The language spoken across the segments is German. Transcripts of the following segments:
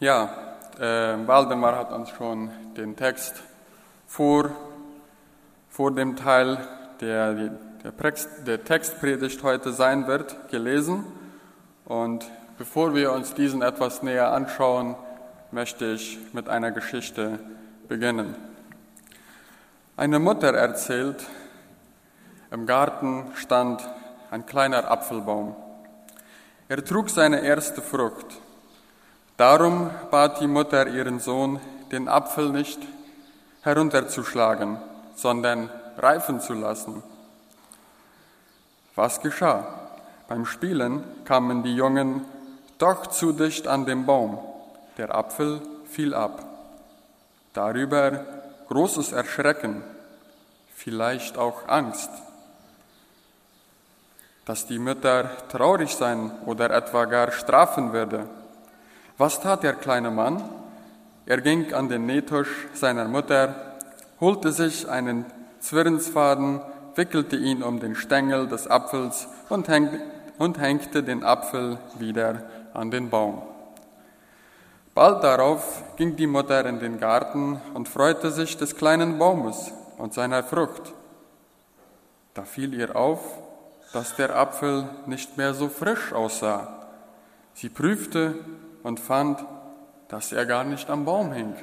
Ja, äh, Waldemar hat uns schon den Text vor, vor dem Teil, der der, der Textpredigt heute sein wird, gelesen. Und bevor wir uns diesen etwas näher anschauen, möchte ich mit einer Geschichte beginnen. Eine Mutter erzählt, im Garten stand ein kleiner Apfelbaum. Er trug seine erste Frucht. Darum bat die Mutter ihren Sohn, den Apfel nicht herunterzuschlagen, sondern reifen zu lassen. Was geschah? Beim Spielen kamen die Jungen doch zu dicht an den Baum. Der Apfel fiel ab. Darüber großes Erschrecken, vielleicht auch Angst, dass die Mutter traurig sein oder etwa gar strafen würde. Was tat der kleine Mann? Er ging an den Nähtisch seiner Mutter, holte sich einen Zwirnsfaden, wickelte ihn um den Stängel des Apfels und, häng, und hängte den Apfel wieder an den Baum. Bald darauf ging die Mutter in den Garten und freute sich des kleinen Baumes und seiner Frucht. Da fiel ihr auf, dass der Apfel nicht mehr so frisch aussah. Sie prüfte und fand, dass er gar nicht am Baum hing,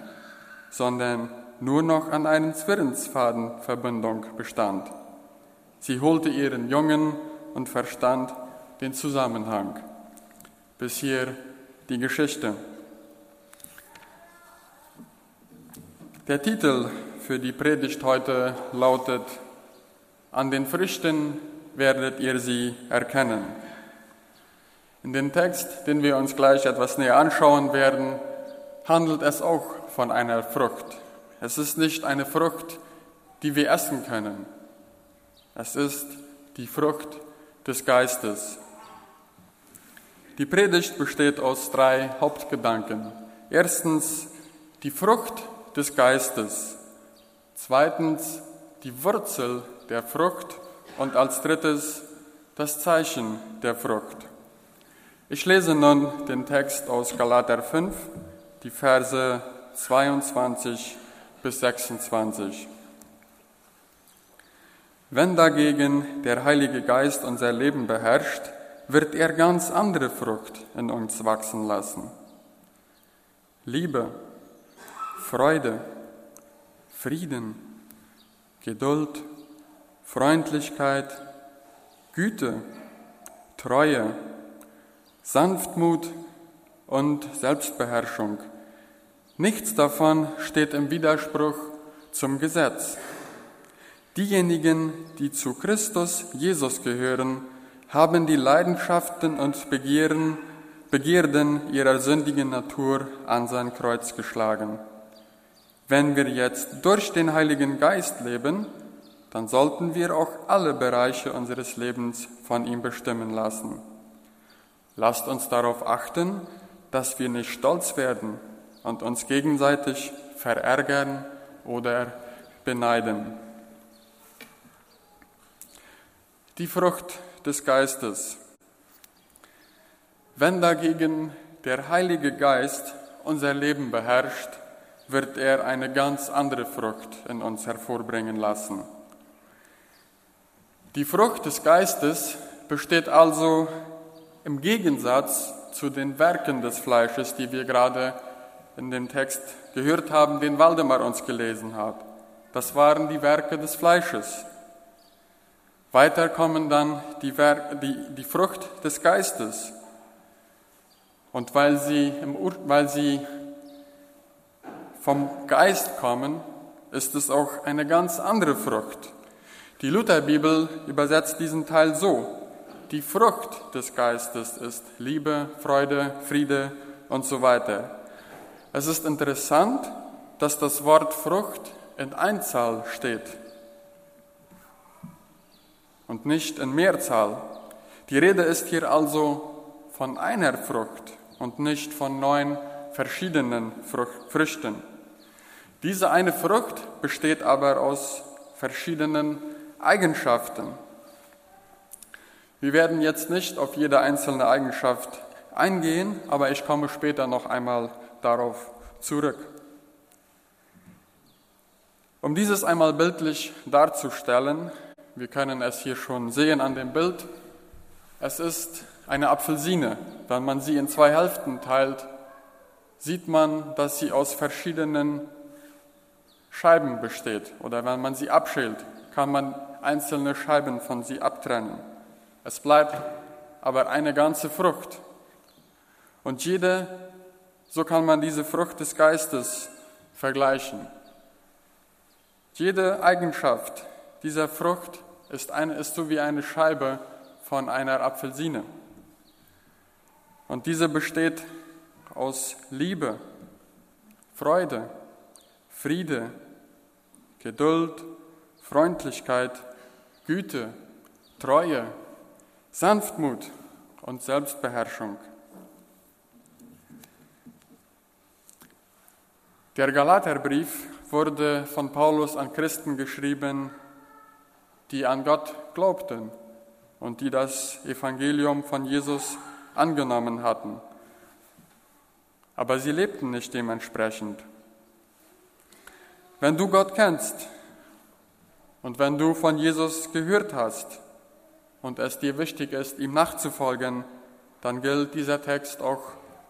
sondern nur noch an einer Zwirnsfadenverbindung bestand. Sie holte ihren Jungen und verstand den Zusammenhang. Bis hier die Geschichte. Der Titel für die Predigt heute lautet An den Früchten werdet ihr sie erkennen. In dem Text, den wir uns gleich etwas näher anschauen werden, handelt es auch von einer Frucht. Es ist nicht eine Frucht, die wir essen können. Es ist die Frucht des Geistes. Die Predigt besteht aus drei Hauptgedanken. Erstens die Frucht des Geistes. Zweitens die Wurzel der Frucht und als drittes das Zeichen der Frucht. Ich lese nun den Text aus Galater 5, die Verse 22 bis 26. Wenn dagegen der Heilige Geist unser Leben beherrscht, wird er ganz andere Frucht in uns wachsen lassen. Liebe, Freude, Frieden, Geduld, Freundlichkeit, Güte, Treue, Sanftmut und Selbstbeherrschung. Nichts davon steht im Widerspruch zum Gesetz. Diejenigen, die zu Christus Jesus gehören, haben die Leidenschaften und Begehren, Begierden ihrer sündigen Natur an sein Kreuz geschlagen. Wenn wir jetzt durch den Heiligen Geist leben, dann sollten wir auch alle Bereiche unseres Lebens von ihm bestimmen lassen. Lasst uns darauf achten, dass wir nicht stolz werden und uns gegenseitig verärgern oder beneiden. Die Frucht des Geistes. Wenn dagegen der Heilige Geist unser Leben beherrscht, wird er eine ganz andere Frucht in uns hervorbringen lassen. Die Frucht des Geistes besteht also im Gegensatz zu den Werken des Fleisches, die wir gerade in dem Text gehört haben, den Waldemar uns gelesen hat. Das waren die Werke des Fleisches. Weiter kommen dann die, Werk, die, die Frucht des Geistes. Und weil sie, weil sie vom Geist kommen, ist es auch eine ganz andere Frucht. Die Lutherbibel übersetzt diesen Teil so, die Frucht des Geistes ist Liebe, Freude, Friede und so weiter. Es ist interessant, dass das Wort Frucht in Einzahl steht und nicht in Mehrzahl. Die Rede ist hier also von einer Frucht und nicht von neun verschiedenen Früchten. Diese eine Frucht besteht aber aus verschiedenen Eigenschaften. Wir werden jetzt nicht auf jede einzelne Eigenschaft eingehen, aber ich komme später noch einmal darauf zurück. Um dieses einmal bildlich darzustellen, wir können es hier schon sehen an dem Bild, es ist eine Apfelsine. Wenn man sie in zwei Hälften teilt, sieht man, dass sie aus verschiedenen Scheiben besteht. Oder wenn man sie abschält, kann man einzelne Scheiben von sie abtrennen. Es bleibt aber eine ganze Frucht. Und jede, so kann man diese Frucht des Geistes vergleichen. Jede Eigenschaft dieser Frucht ist, eine, ist so wie eine Scheibe von einer Apfelsine. Und diese besteht aus Liebe, Freude, Friede, Geduld, Freundlichkeit, Güte, Treue, Sanftmut und Selbstbeherrschung. Der Galaterbrief wurde von Paulus an Christen geschrieben, die an Gott glaubten und die das Evangelium von Jesus angenommen hatten. Aber sie lebten nicht dementsprechend. Wenn du Gott kennst und wenn du von Jesus gehört hast und es dir wichtig ist, ihm nachzufolgen, dann gilt dieser Text auch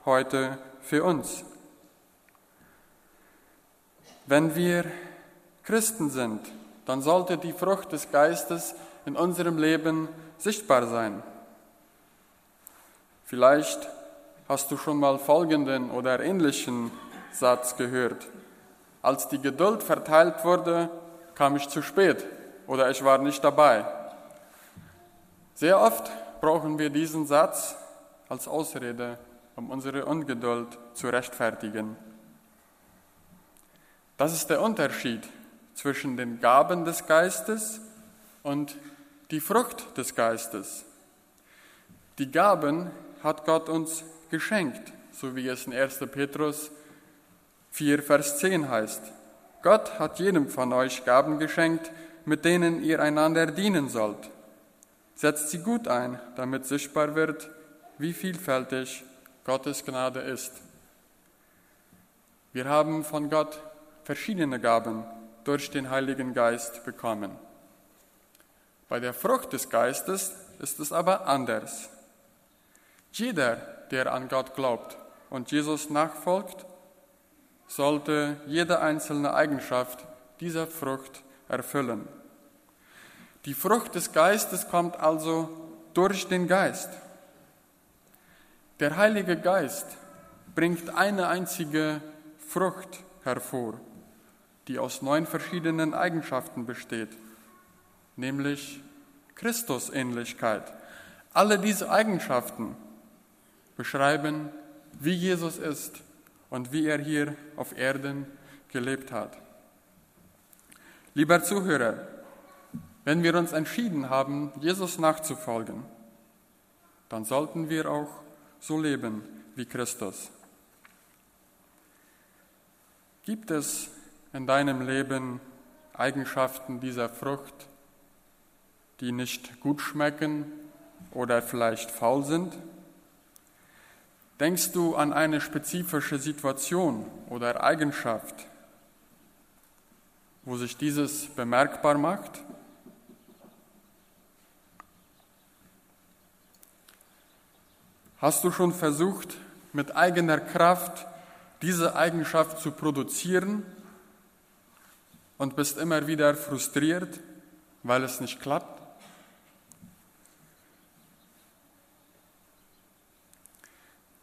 heute für uns. Wenn wir Christen sind, dann sollte die Frucht des Geistes in unserem Leben sichtbar sein. Vielleicht hast du schon mal folgenden oder ähnlichen Satz gehört. Als die Geduld verteilt wurde, kam ich zu spät oder ich war nicht dabei. Sehr oft brauchen wir diesen Satz als Ausrede, um unsere Ungeduld zu rechtfertigen. Das ist der Unterschied zwischen den Gaben des Geistes und die Frucht des Geistes. Die Gaben hat Gott uns geschenkt, so wie es in 1. Petrus 4, Vers 10 heißt. Gott hat jedem von euch Gaben geschenkt, mit denen ihr einander dienen sollt. Setzt sie gut ein, damit sichtbar wird, wie vielfältig Gottes Gnade ist. Wir haben von Gott verschiedene Gaben durch den Heiligen Geist bekommen. Bei der Frucht des Geistes ist es aber anders. Jeder, der an Gott glaubt und Jesus nachfolgt, sollte jede einzelne Eigenschaft dieser Frucht erfüllen. Die Frucht des Geistes kommt also durch den Geist. Der Heilige Geist bringt eine einzige Frucht hervor, die aus neun verschiedenen Eigenschaften besteht, nämlich Christusähnlichkeit. Alle diese Eigenschaften beschreiben, wie Jesus ist und wie er hier auf Erden gelebt hat. Lieber Zuhörer, wenn wir uns entschieden haben, Jesus nachzufolgen, dann sollten wir auch so leben wie Christus. Gibt es in deinem Leben Eigenschaften dieser Frucht, die nicht gut schmecken oder vielleicht faul sind? Denkst du an eine spezifische Situation oder Eigenschaft, wo sich dieses bemerkbar macht? Hast du schon versucht, mit eigener Kraft diese Eigenschaft zu produzieren und bist immer wieder frustriert, weil es nicht klappt?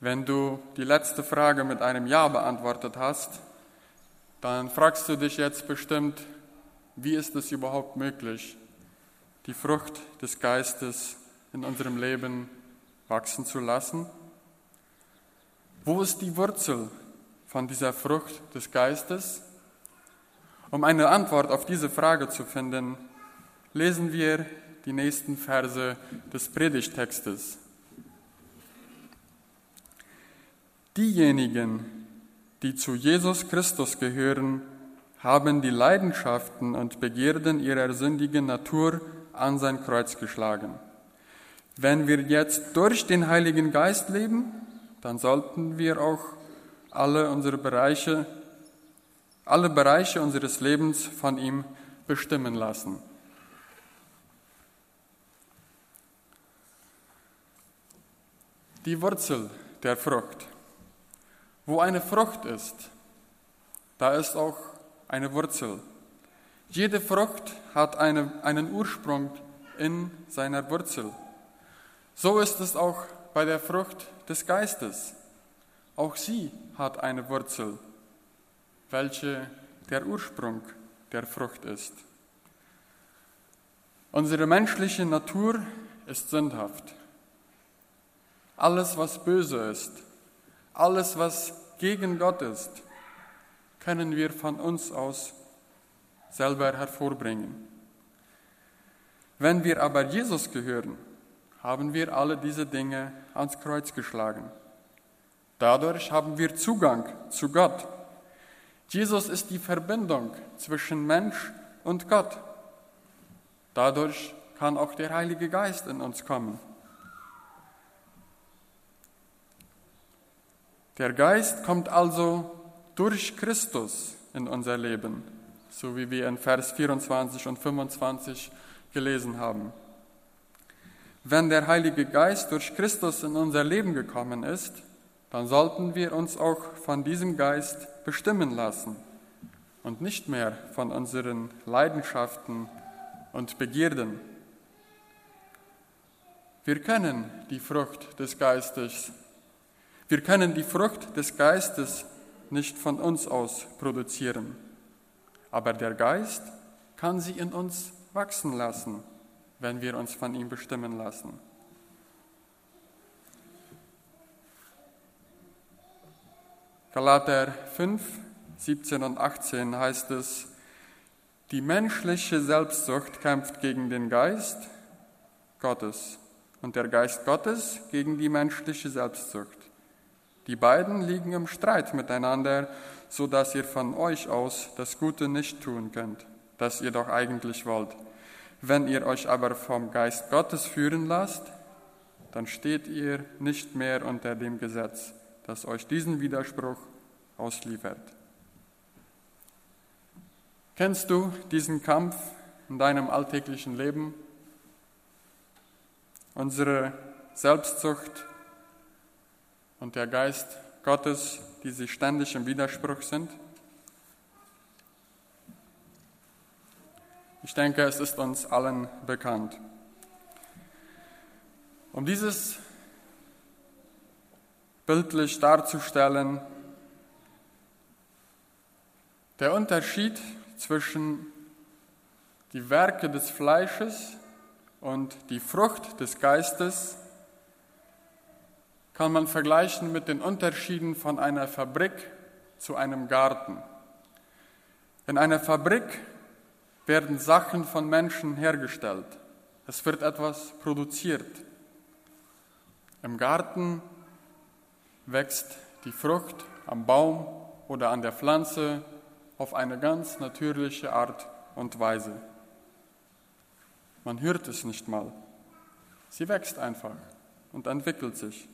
Wenn du die letzte Frage mit einem Ja beantwortet hast, dann fragst du dich jetzt bestimmt, wie ist es überhaupt möglich, die Frucht des Geistes in unserem Leben wachsen zu lassen? Wo ist die Wurzel von dieser Frucht des Geistes? Um eine Antwort auf diese Frage zu finden, lesen wir die nächsten Verse des Predigtextes. Diejenigen, die zu Jesus Christus gehören, haben die Leidenschaften und Begierden ihrer sündigen Natur an sein Kreuz geschlagen. Wenn wir jetzt durch den Heiligen Geist leben, dann sollten wir auch alle unsere Bereiche, alle Bereiche unseres Lebens von ihm bestimmen lassen. Die Wurzel der Frucht. Wo eine Frucht ist, da ist auch eine Wurzel. Jede Frucht hat eine, einen Ursprung in seiner Wurzel. So ist es auch bei der Frucht des Geistes. Auch sie hat eine Wurzel, welche der Ursprung der Frucht ist. Unsere menschliche Natur ist sündhaft. Alles, was böse ist, alles, was gegen Gott ist, können wir von uns aus selber hervorbringen. Wenn wir aber Jesus gehören, haben wir alle diese Dinge ans Kreuz geschlagen. Dadurch haben wir Zugang zu Gott. Jesus ist die Verbindung zwischen Mensch und Gott. Dadurch kann auch der Heilige Geist in uns kommen. Der Geist kommt also durch Christus in unser Leben, so wie wir in Vers 24 und 25 gelesen haben. Wenn der Heilige Geist durch Christus in unser Leben gekommen ist, dann sollten wir uns auch von diesem Geist bestimmen lassen und nicht mehr von unseren Leidenschaften und Begierden. Wir können die Frucht des Geistes. Wir können die Frucht des Geistes nicht von uns aus produzieren, aber der Geist kann sie in uns wachsen lassen, wenn wir uns von ihm bestimmen lassen. Galater 5, 17 und 18 heißt es, die menschliche Selbstsucht kämpft gegen den Geist Gottes und der Geist Gottes gegen die menschliche Selbstsucht. Die beiden liegen im Streit miteinander, so dass ihr von euch aus das Gute nicht tun könnt, das ihr doch eigentlich wollt. Wenn ihr euch aber vom Geist Gottes führen lasst, dann steht ihr nicht mehr unter dem Gesetz, das euch diesen Widerspruch ausliefert. Kennst du diesen Kampf in deinem alltäglichen Leben? Unsere Selbstzucht und der Geist Gottes, die sich ständig im Widerspruch sind? Ich denke, es ist uns allen bekannt. Um dieses bildlich darzustellen, der Unterschied zwischen die Werke des Fleisches und die Frucht des Geistes kann man vergleichen mit den Unterschieden von einer Fabrik zu einem Garten. In einer Fabrik werden Sachen von Menschen hergestellt. Es wird etwas produziert. Im Garten wächst die Frucht am Baum oder an der Pflanze auf eine ganz natürliche Art und Weise. Man hört es nicht mal. Sie wächst einfach und entwickelt sich.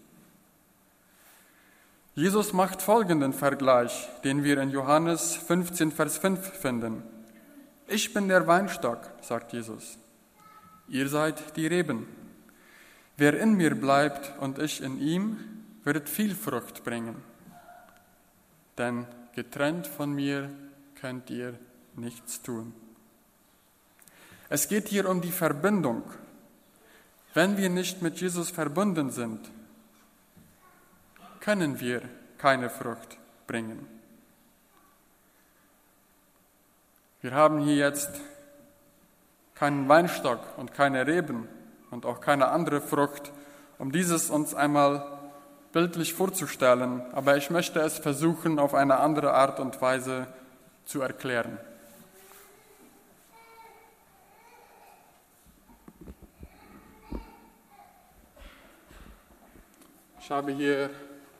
Jesus macht folgenden Vergleich, den wir in Johannes 15, Vers 5 finden. Ich bin der Weinstock, sagt Jesus. Ihr seid die Reben. Wer in mir bleibt und ich in ihm, wird viel Frucht bringen. Denn getrennt von mir könnt ihr nichts tun. Es geht hier um die Verbindung. Wenn wir nicht mit Jesus verbunden sind, können wir keine Frucht bringen. Wir haben hier jetzt keinen Weinstock und keine Reben und auch keine andere Frucht, um dieses uns einmal bildlich vorzustellen, aber ich möchte es versuchen, auf eine andere Art und Weise zu erklären. Ich habe hier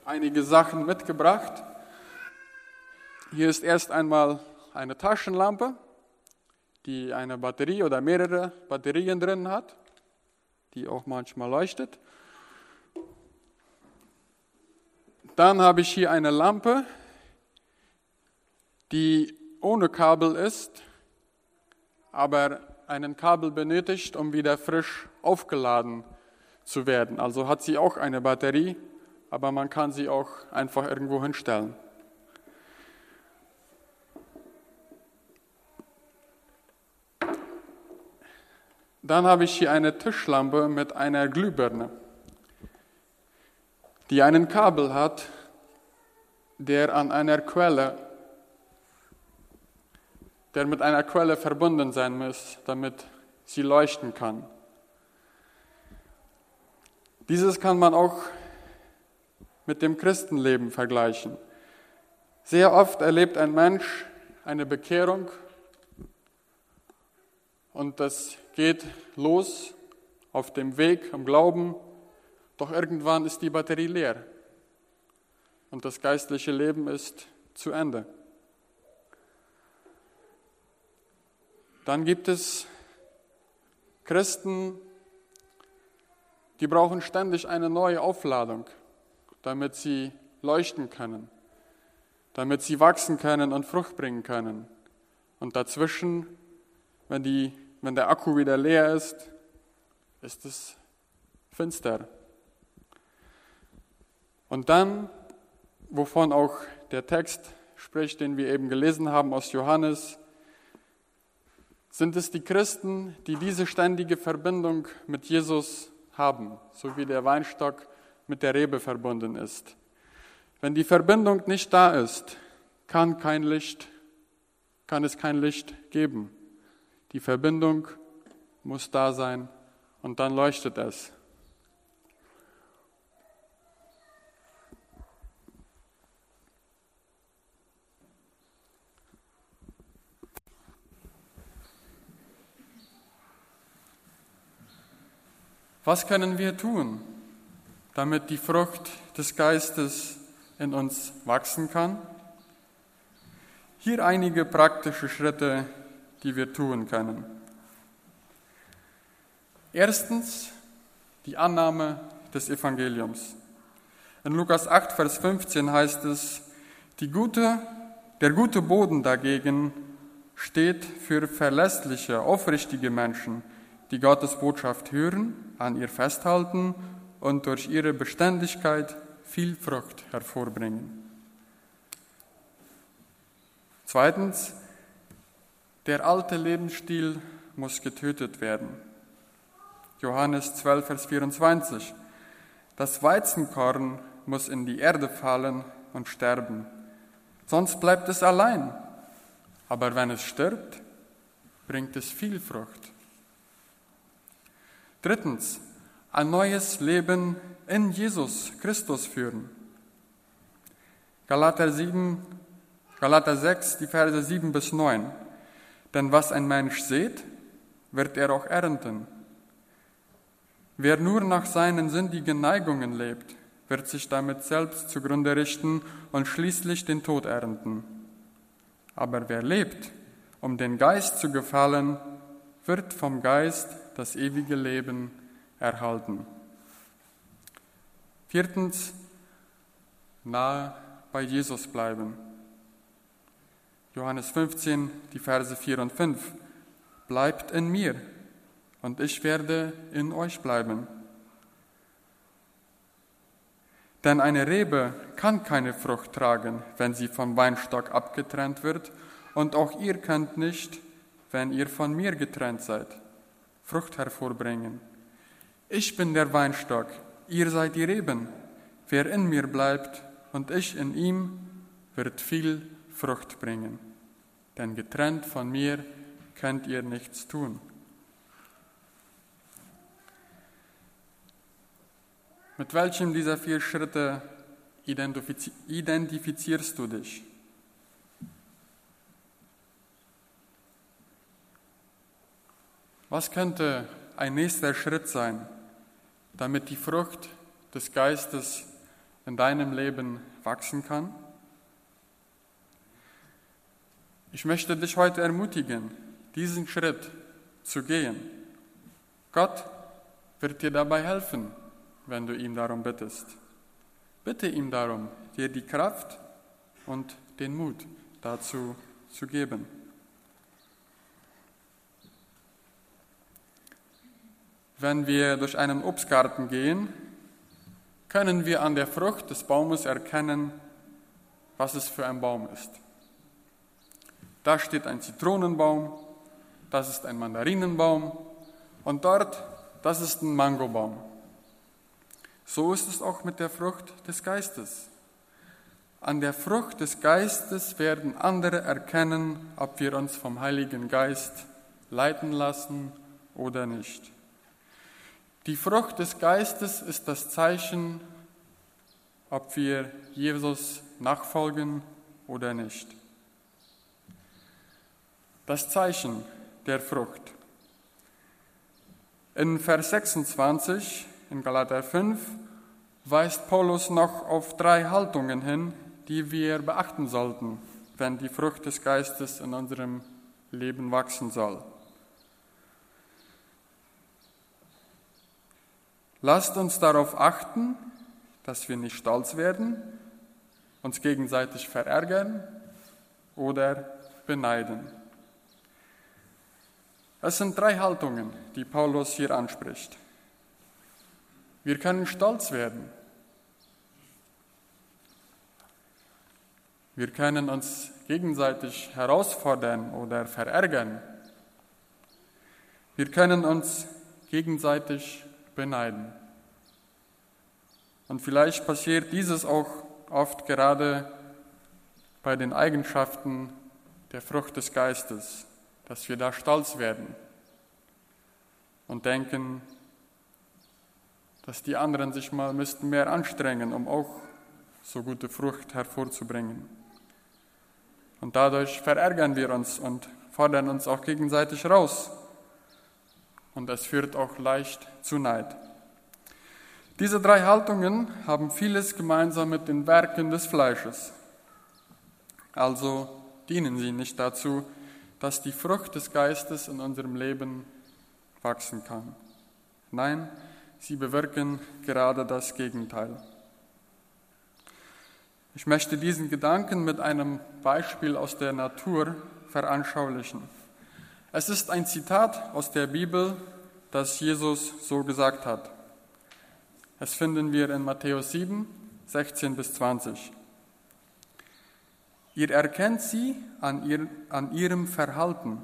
einige Sachen mitgebracht. Hier ist erst einmal eine Taschenlampe, die eine Batterie oder mehrere Batterien drin hat, die auch manchmal leuchtet. Dann habe ich hier eine Lampe, die ohne Kabel ist, aber einen Kabel benötigt, um wieder frisch aufgeladen zu werden. Also hat sie auch eine Batterie, aber man kann sie auch einfach irgendwo hinstellen. Dann habe ich hier eine Tischlampe mit einer Glühbirne, die einen Kabel hat, der an einer Quelle, der mit einer Quelle verbunden sein muss, damit sie leuchten kann. Dieses kann man auch mit dem Christenleben vergleichen. Sehr oft erlebt ein Mensch eine Bekehrung und das geht los auf dem Weg am Glauben, doch irgendwann ist die Batterie leer und das geistliche Leben ist zu Ende. Dann gibt es Christen, die brauchen ständig eine neue Aufladung, damit sie leuchten können, damit sie wachsen können und Frucht bringen können. Und dazwischen, wenn die wenn der Akku wieder leer ist, ist es finster. Und dann, wovon auch der Text spricht, den wir eben gelesen haben aus Johannes, sind es die Christen, die diese ständige Verbindung mit Jesus haben, so wie der Weinstock mit der Rebe verbunden ist. Wenn die Verbindung nicht da ist, kann kein Licht, kann es kein Licht geben. Die Verbindung muss da sein und dann leuchtet es. Was können wir tun, damit die Frucht des Geistes in uns wachsen kann? Hier einige praktische Schritte, die wir tun können. Erstens die Annahme des Evangeliums. In Lukas 8, Vers 15 heißt es, die gute, der gute Boden dagegen steht für verlässliche, aufrichtige Menschen, die Gottes Botschaft hören, an ihr festhalten und durch ihre Beständigkeit viel Frucht hervorbringen. Zweitens, der alte Lebensstil muss getötet werden. Johannes 12, Vers 24. Das Weizenkorn muss in die Erde fallen und sterben, sonst bleibt es allein. Aber wenn es stirbt, bringt es viel Frucht. Drittens, ein neues Leben in Jesus Christus führen. Galater 7, Galater 6, die Verse 7 bis 9. Denn was ein Mensch sät, wird er auch ernten. Wer nur nach seinen sündigen Neigungen lebt, wird sich damit selbst zugrunde richten und schließlich den Tod ernten. Aber wer lebt, um den Geist zu gefallen, wird vom Geist das ewige Leben erhalten. Viertens, nahe bei Jesus bleiben. Johannes 15, die Verse 4 und 5. Bleibt in mir und ich werde in euch bleiben. Denn eine Rebe kann keine Frucht tragen, wenn sie vom Weinstock abgetrennt wird, und auch ihr könnt nicht, wenn ihr von mir getrennt seid, Frucht hervorbringen. Ich bin der Weinstock, ihr seid die Reben. Wer in mir bleibt und ich in ihm, wird viel Frucht bringen. Denn getrennt von mir könnt ihr nichts tun. Mit welchem dieser vier Schritte identifizierst du dich? Was könnte ein nächster Schritt sein, damit die Frucht des Geistes in deinem Leben wachsen kann? Ich möchte dich heute ermutigen, diesen Schritt zu gehen. Gott wird dir dabei helfen, wenn du ihn darum bittest. Bitte ihm darum, dir die Kraft und den Mut dazu zu geben. Wenn wir durch einen Obstgarten gehen, können wir an der Frucht des Baumes erkennen, was es für ein Baum ist. Da steht ein Zitronenbaum, das ist ein Mandarinenbaum und dort, das ist ein Mangobaum. So ist es auch mit der Frucht des Geistes. An der Frucht des Geistes werden andere erkennen, ob wir uns vom Heiligen Geist leiten lassen oder nicht. Die Frucht des Geistes ist das Zeichen, ob wir Jesus nachfolgen oder nicht. Das Zeichen der Frucht. In Vers 26 in Galater 5 weist Paulus noch auf drei Haltungen hin, die wir beachten sollten, wenn die Frucht des Geistes in unserem Leben wachsen soll. Lasst uns darauf achten, dass wir nicht stolz werden, uns gegenseitig verärgern oder beneiden. Es sind drei Haltungen, die Paulus hier anspricht. Wir können stolz werden, Wir können uns gegenseitig herausfordern oder verärgern. Wir können uns gegenseitig beneiden. Und vielleicht passiert dieses auch oft gerade bei den Eigenschaften der Frucht des Geistes, dass wir da stolz werden und denken, dass die anderen sich mal müssten mehr anstrengen, um auch so gute Frucht hervorzubringen. Und dadurch verärgern wir uns und fordern uns auch gegenseitig raus. Und das führt auch leicht zu Neid. Diese drei Haltungen haben vieles gemeinsam mit den Werken des Fleisches. Also dienen sie nicht dazu, dass die Frucht des Geistes in unserem Leben wachsen kann. Nein, sie bewirken gerade das Gegenteil. Ich möchte diesen Gedanken mit einem Beispiel aus der Natur veranschaulichen. Es ist ein Zitat aus der Bibel, das Jesus so gesagt hat. Es finden wir in Matthäus 7, 16 bis 20. Ihr erkennt sie an, ihr, an ihrem Verhalten,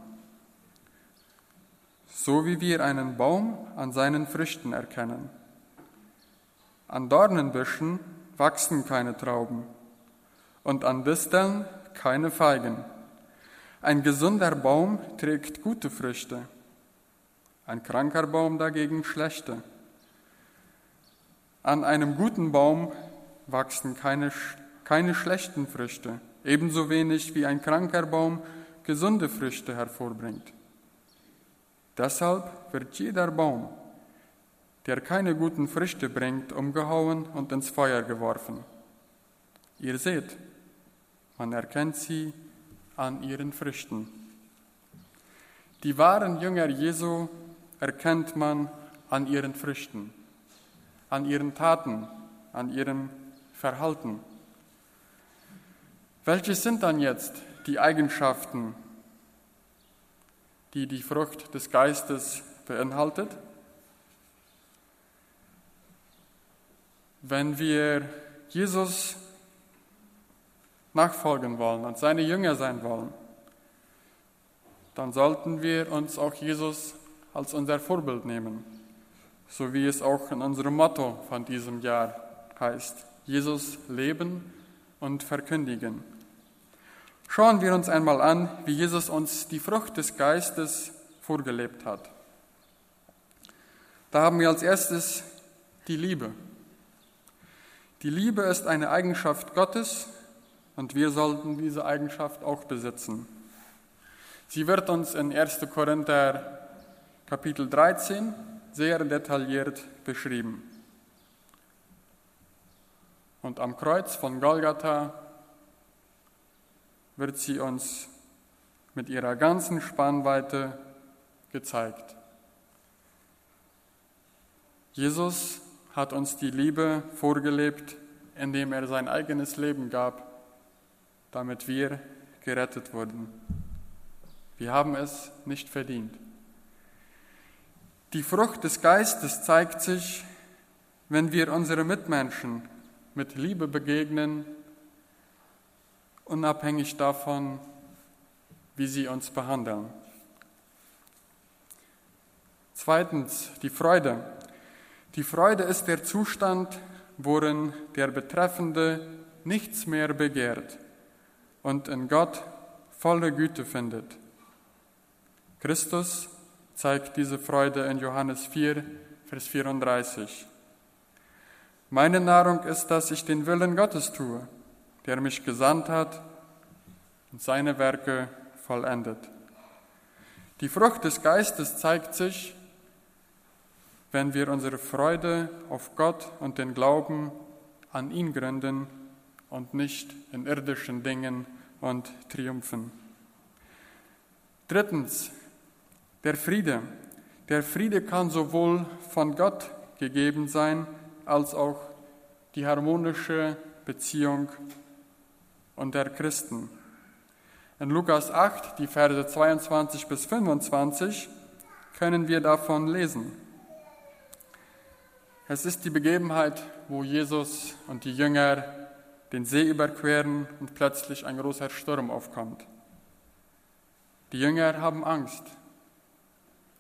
so wie wir einen Baum an seinen Früchten erkennen. An Dornenbüschen wachsen keine Trauben und an Disteln keine Feigen. Ein gesunder Baum trägt gute Früchte, ein kranker Baum dagegen schlechte. An einem guten Baum wachsen keine, keine schlechten Früchte, ebenso wenig wie ein kranker Baum gesunde Früchte hervorbringt. Deshalb wird jeder Baum, der keine guten Früchte bringt, umgehauen und ins Feuer geworfen. Ihr seht, man erkennt sie an ihren Früchten. Die wahren Jünger Jesu erkennt man an ihren Früchten, an ihren Taten, an ihrem Verhalten. Welche sind dann jetzt die Eigenschaften, die die Frucht des Geistes beinhaltet? Wenn wir Jesus nachfolgen wollen und seine Jünger sein wollen, dann sollten wir uns auch Jesus als unser Vorbild nehmen, so wie es auch in unserem Motto von diesem Jahr heißt, Jesus leben und verkündigen. Schauen wir uns einmal an, wie Jesus uns die Frucht des Geistes vorgelebt hat. Da haben wir als erstes die Liebe. Die Liebe ist eine Eigenschaft Gottes, und wir sollten diese Eigenschaft auch besitzen. Sie wird uns in 1. Korinther Kapitel 13 sehr detailliert beschrieben. Und am Kreuz von Golgatha wird sie uns mit ihrer ganzen Spannweite gezeigt. Jesus hat uns die Liebe vorgelebt, indem er sein eigenes Leben gab, damit wir gerettet wurden. Wir haben es nicht verdient. Die Frucht des Geistes zeigt sich, wenn wir unsere Mitmenschen mit Liebe begegnen, unabhängig davon, wie sie uns behandeln. Zweitens, die Freude. Die Freude ist der Zustand, worin der Betreffende nichts mehr begehrt und in Gott volle Güte findet. Christus zeigt diese Freude in Johannes 4, Vers 34. Meine Nahrung ist, dass ich den Willen Gottes tue, der mich gesandt hat und seine Werke vollendet. Die Frucht des Geistes zeigt sich, wenn wir unsere Freude auf Gott und den Glauben an ihn gründen und nicht in irdischen Dingen und Triumphen. Drittens, der Friede. Der Friede kann sowohl von Gott gegeben sein, als auch die harmonische Beziehung unter Christen. In Lukas 8, die Verse 22 bis 25, können wir davon lesen. Es ist die Begebenheit, wo Jesus und die Jünger den See überqueren und plötzlich ein großer Sturm aufkommt. Die Jünger haben Angst.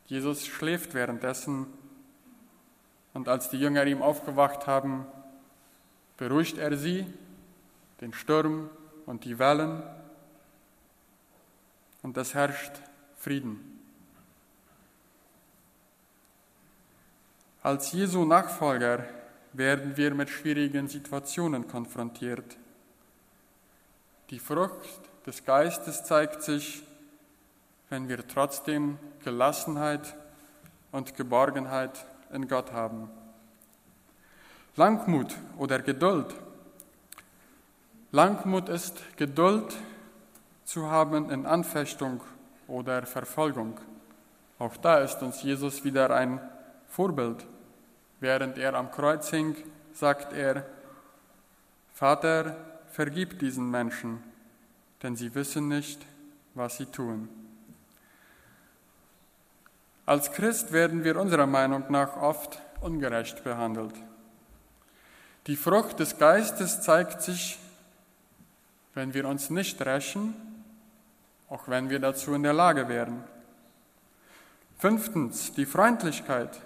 Jesus schläft währenddessen und als die Jünger ihm aufgewacht haben, beruhigt er sie, den Sturm und die Wellen und es herrscht Frieden. Als Jesu Nachfolger werden wir mit schwierigen Situationen konfrontiert. Die Frucht des Geistes zeigt sich, wenn wir trotzdem Gelassenheit und Geborgenheit in Gott haben. Langmut oder Geduld. Langmut ist Geduld zu haben in Anfechtung oder Verfolgung. Auch da ist uns Jesus wieder ein Vorbild. Während er am Kreuz hing, sagt er, Vater, vergib diesen Menschen, denn sie wissen nicht, was sie tun. Als Christ werden wir unserer Meinung nach oft ungerecht behandelt. Die Frucht des Geistes zeigt sich, wenn wir uns nicht rächen, auch wenn wir dazu in der Lage wären. Fünftens, die Freundlichkeit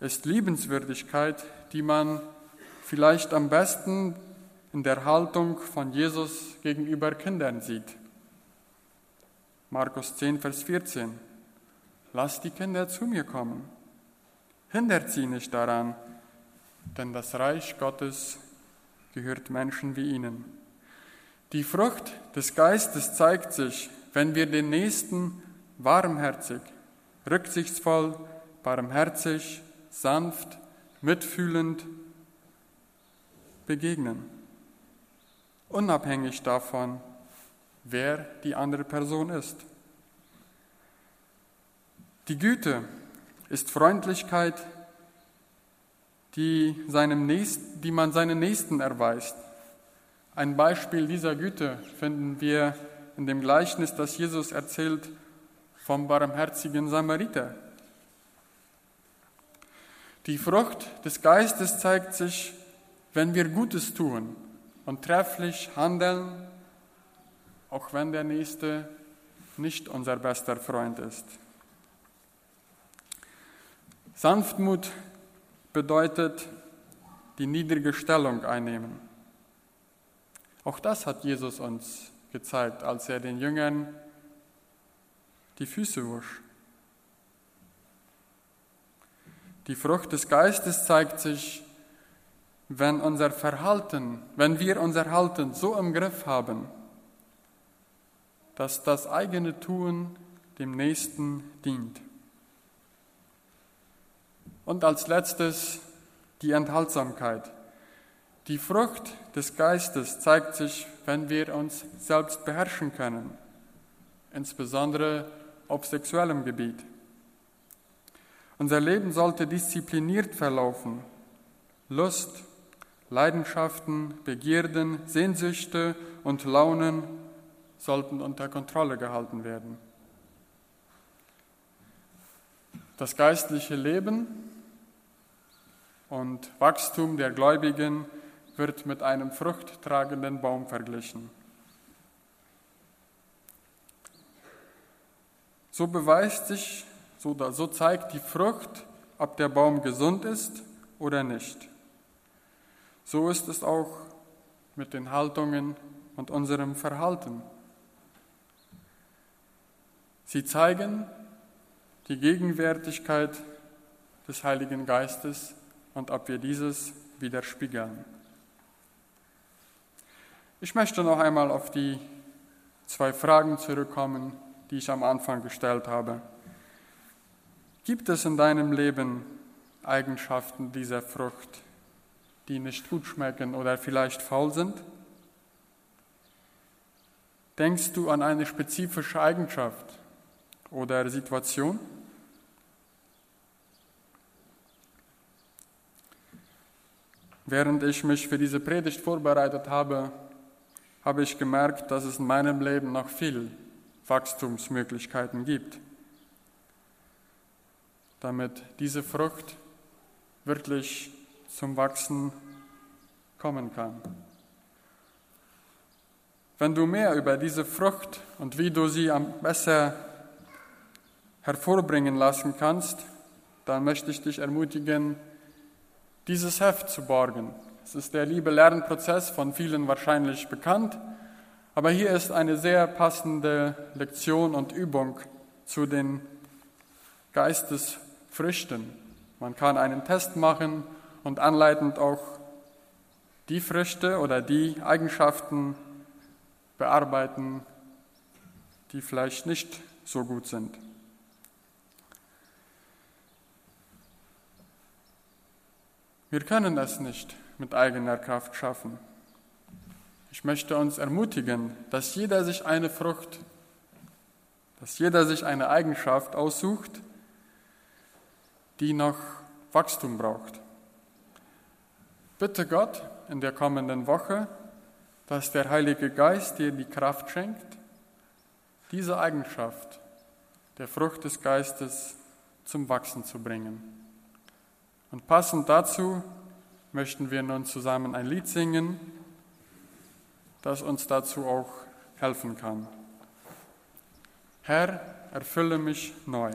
ist Liebenswürdigkeit, die man vielleicht am besten in der Haltung von Jesus gegenüber Kindern sieht. Markus 10, Vers 14. Lasst die Kinder zu mir kommen. Hindert sie nicht daran, denn das Reich Gottes gehört Menschen wie ihnen. Die Frucht des Geistes zeigt sich, wenn wir den Nächsten warmherzig, rücksichtsvoll, barmherzig, sanft, mitfühlend begegnen, unabhängig davon, wer die andere Person ist. Die Güte ist Freundlichkeit, die, seinem Nächsten, die man seinen Nächsten erweist. Ein Beispiel dieser Güte finden wir in dem Gleichnis, das Jesus erzählt vom barmherzigen Samariter. Die Frucht des Geistes zeigt sich, wenn wir Gutes tun und trefflich handeln, auch wenn der Nächste nicht unser bester Freund ist. Sanftmut bedeutet die niedrige Stellung einnehmen. Auch das hat Jesus uns gezeigt, als er den Jüngern die Füße wusch. Die Frucht des Geistes zeigt sich, wenn unser Verhalten, wenn wir unser Verhalten so im Griff haben, dass das eigene Tun dem Nächsten dient. Und als letztes die Enthaltsamkeit. Die Frucht des Geistes zeigt sich, wenn wir uns selbst beherrschen können, insbesondere auf sexuellem Gebiet. Unser Leben sollte diszipliniert verlaufen. Lust, Leidenschaften, Begierden, Sehnsüchte und Launen sollten unter Kontrolle gehalten werden. Das geistliche Leben und Wachstum der Gläubigen wird mit einem fruchttragenden Baum verglichen. So beweist sich, so, so zeigt die Frucht, ob der Baum gesund ist oder nicht. So ist es auch mit den Haltungen und unserem Verhalten. Sie zeigen die Gegenwärtigkeit des Heiligen Geistes und ob wir dieses widerspiegeln. Ich möchte noch einmal auf die zwei Fragen zurückkommen, die ich am Anfang gestellt habe. Gibt es in deinem Leben Eigenschaften dieser Frucht, die nicht gut schmecken oder vielleicht faul sind? Denkst du an eine spezifische Eigenschaft oder Situation? Während ich mich für diese Predigt vorbereitet habe, habe ich gemerkt, dass es in meinem Leben noch viel Wachstumsmöglichkeiten gibt, damit diese Frucht wirklich zum Wachsen kommen kann. Wenn du mehr über diese Frucht und wie du sie am besser hervorbringen lassen kannst, dann möchte ich dich ermutigen, dieses Heft zu borgen. Es ist der liebe Lernprozess von vielen wahrscheinlich bekannt, aber hier ist eine sehr passende Lektion und Übung zu den Geistesfrüchten. Man kann einen Test machen und anleitend auch die Früchte oder die Eigenschaften bearbeiten, die vielleicht nicht so gut sind. Wir können es nicht mit eigener Kraft schaffen. Ich möchte uns ermutigen, dass jeder sich eine Frucht, dass jeder sich eine Eigenschaft aussucht, die noch Wachstum braucht. Bitte Gott in der kommenden Woche, dass der Heilige Geist dir die Kraft schenkt, diese Eigenschaft der Frucht des Geistes zum Wachsen zu bringen. Und passend dazu möchten wir nun zusammen ein Lied singen, das uns dazu auch helfen kann. Herr, erfülle mich neu.